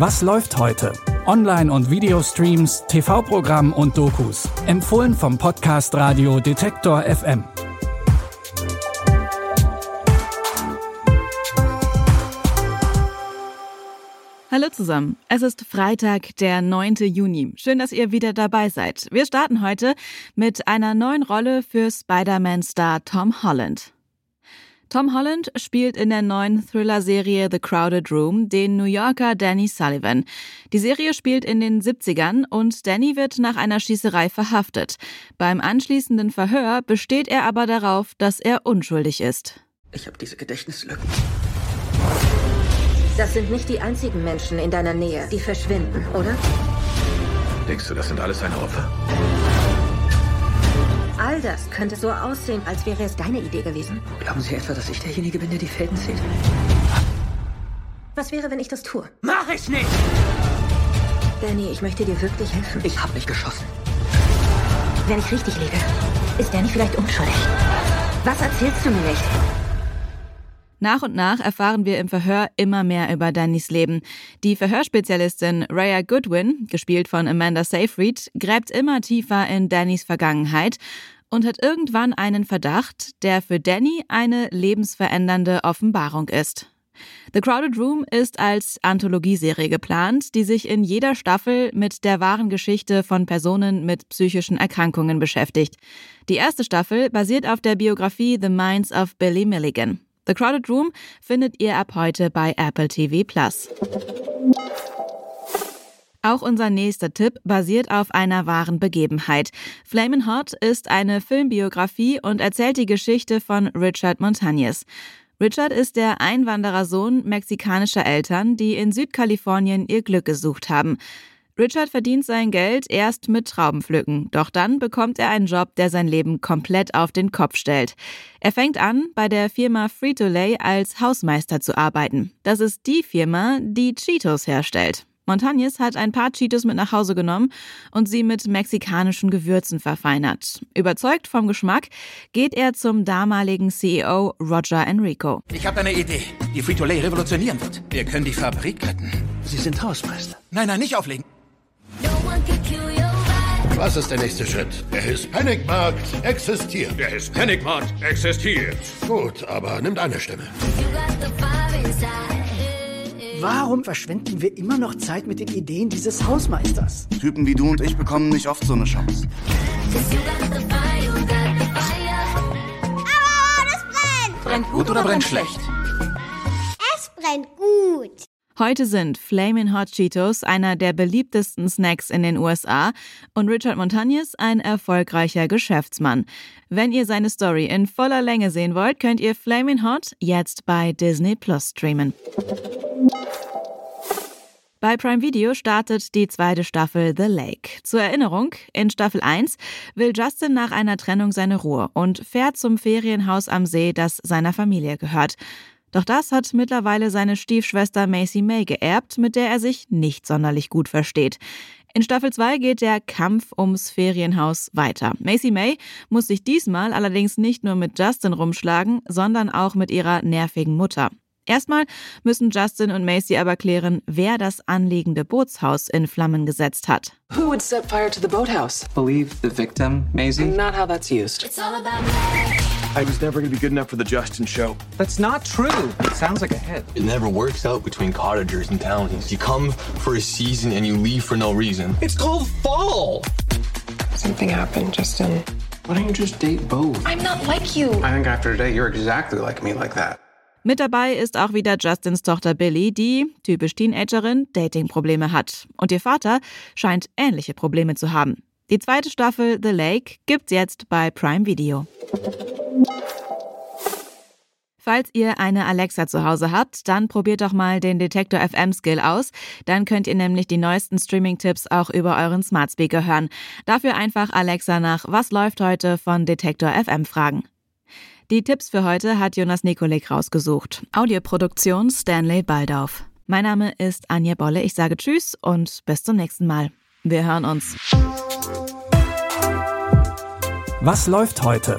Was läuft heute? Online- und Videostreams, TV-Programm und Dokus. Empfohlen vom Podcast Radio Detektor FM. Hallo zusammen. Es ist Freitag, der 9. Juni. Schön, dass ihr wieder dabei seid. Wir starten heute mit einer neuen Rolle für Spider-Man-Star Tom Holland. Tom Holland spielt in der neuen Thriller-Serie The Crowded Room den New Yorker Danny Sullivan. Die Serie spielt in den 70ern und Danny wird nach einer Schießerei verhaftet. Beim anschließenden Verhör besteht er aber darauf, dass er unschuldig ist. Ich habe diese Gedächtnislücken. Das sind nicht die einzigen Menschen in deiner Nähe, die verschwinden, oder? Denkst du, das sind alles seine Opfer? All das könnte so aussehen, als wäre es deine Idee gewesen. Glauben Sie etwa, dass ich derjenige bin, der die Fäden zieht? Was wäre, wenn ich das tue? Mach ich nicht! Danny, ich möchte dir wirklich helfen. Ich habe nicht geschossen. Wenn ich richtig liege, ist Danny vielleicht unschuldig. Was erzählst du mir nicht? Nach und nach erfahren wir im Verhör immer mehr über Dannys Leben. Die Verhörspezialistin Raya Goodwin, gespielt von Amanda Seyfried, gräbt immer tiefer in Dannys Vergangenheit und hat irgendwann einen Verdacht, der für Danny eine lebensverändernde Offenbarung ist. The Crowded Room ist als Anthologieserie geplant, die sich in jeder Staffel mit der wahren Geschichte von Personen mit psychischen Erkrankungen beschäftigt. Die erste Staffel basiert auf der Biografie The Minds of Billy Milligan. The Crowded Room findet ihr ab heute bei Apple TV Plus. Auch unser nächster Tipp basiert auf einer wahren Begebenheit. Flamin' Hot ist eine Filmbiografie und erzählt die Geschichte von Richard Montañez. Richard ist der Einwanderersohn mexikanischer Eltern, die in Südkalifornien ihr Glück gesucht haben. Richard verdient sein Geld erst mit Traubenpflücken, doch dann bekommt er einen Job, der sein Leben komplett auf den Kopf stellt. Er fängt an, bei der Firma Frito-Lay als Hausmeister zu arbeiten. Das ist die Firma, die Cheetos herstellt. Montañez hat ein paar Cheetos mit nach Hause genommen und sie mit mexikanischen Gewürzen verfeinert. Überzeugt vom Geschmack geht er zum damaligen CEO Roger Enrico. Ich habe eine Idee, die Frito-Lay revolutionieren wird. Wir können die Fabrik retten. Sie sind Hausmeister. Nein, nein, nicht auflegen. Was ist der nächste Schritt? Der Hispanic-Markt existiert. Der Hispanic-Markt existiert. Gut, aber nimmt eine Stimme. Warum verschwenden wir immer noch Zeit mit den Ideen dieses Hausmeisters? Typen wie du und ich bekommen nicht oft so eine Chance. Brennt gut oder brennt schlecht? Es brennt gut. Heute sind Flamin' Hot Cheetos einer der beliebtesten Snacks in den USA und Richard Montañez ein erfolgreicher Geschäftsmann. Wenn ihr seine Story in voller Länge sehen wollt, könnt ihr Flamin' Hot jetzt bei Disney Plus streamen. Bei Prime Video startet die zweite Staffel The Lake. Zur Erinnerung, in Staffel 1 will Justin nach einer Trennung seine Ruhe und fährt zum Ferienhaus am See, das seiner Familie gehört. Doch das hat mittlerweile seine Stiefschwester Macy May geerbt, mit der er sich nicht sonderlich gut versteht. In Staffel 2 geht der Kampf ums Ferienhaus weiter. Macy May muss sich diesmal allerdings nicht nur mit Justin rumschlagen, sondern auch mit ihrer nervigen Mutter. Erstmal müssen Justin und Macy aber klären, wer das anliegende Bootshaus in Flammen gesetzt hat. Who would set fire to the boathouse? Believe the victim, Maisie? Not how that's used. It's all about I was never going to be good enough for the Justin show. That's not true. It sounds like a hit. It never works out between cottagers and townies. You come for a season and you leave for no reason. It's called fall. Something happened, Justin. Why don't you just date Bo? I'm not like you. I think after today, you're exactly like me like that. Mit dabei ist auch wieder Justins Tochter Billy, die, typisch Teenagerin, Datingprobleme hat. Und ihr Vater scheint ähnliche Probleme zu haben. Die zweite Staffel The Lake gibt's jetzt bei Prime Video. Falls ihr eine Alexa zu Hause habt, dann probiert doch mal den Detektor FM Skill aus. Dann könnt ihr nämlich die neuesten Streaming-Tipps auch über euren Smart Speaker hören. Dafür einfach Alexa nach Was läuft heute von Detektor FM fragen. Die Tipps für heute hat Jonas Nikolik rausgesucht. Audioproduktion Stanley Baldauf. Mein Name ist Anja Bolle. Ich sage Tschüss und bis zum nächsten Mal. Wir hören uns. Was läuft heute?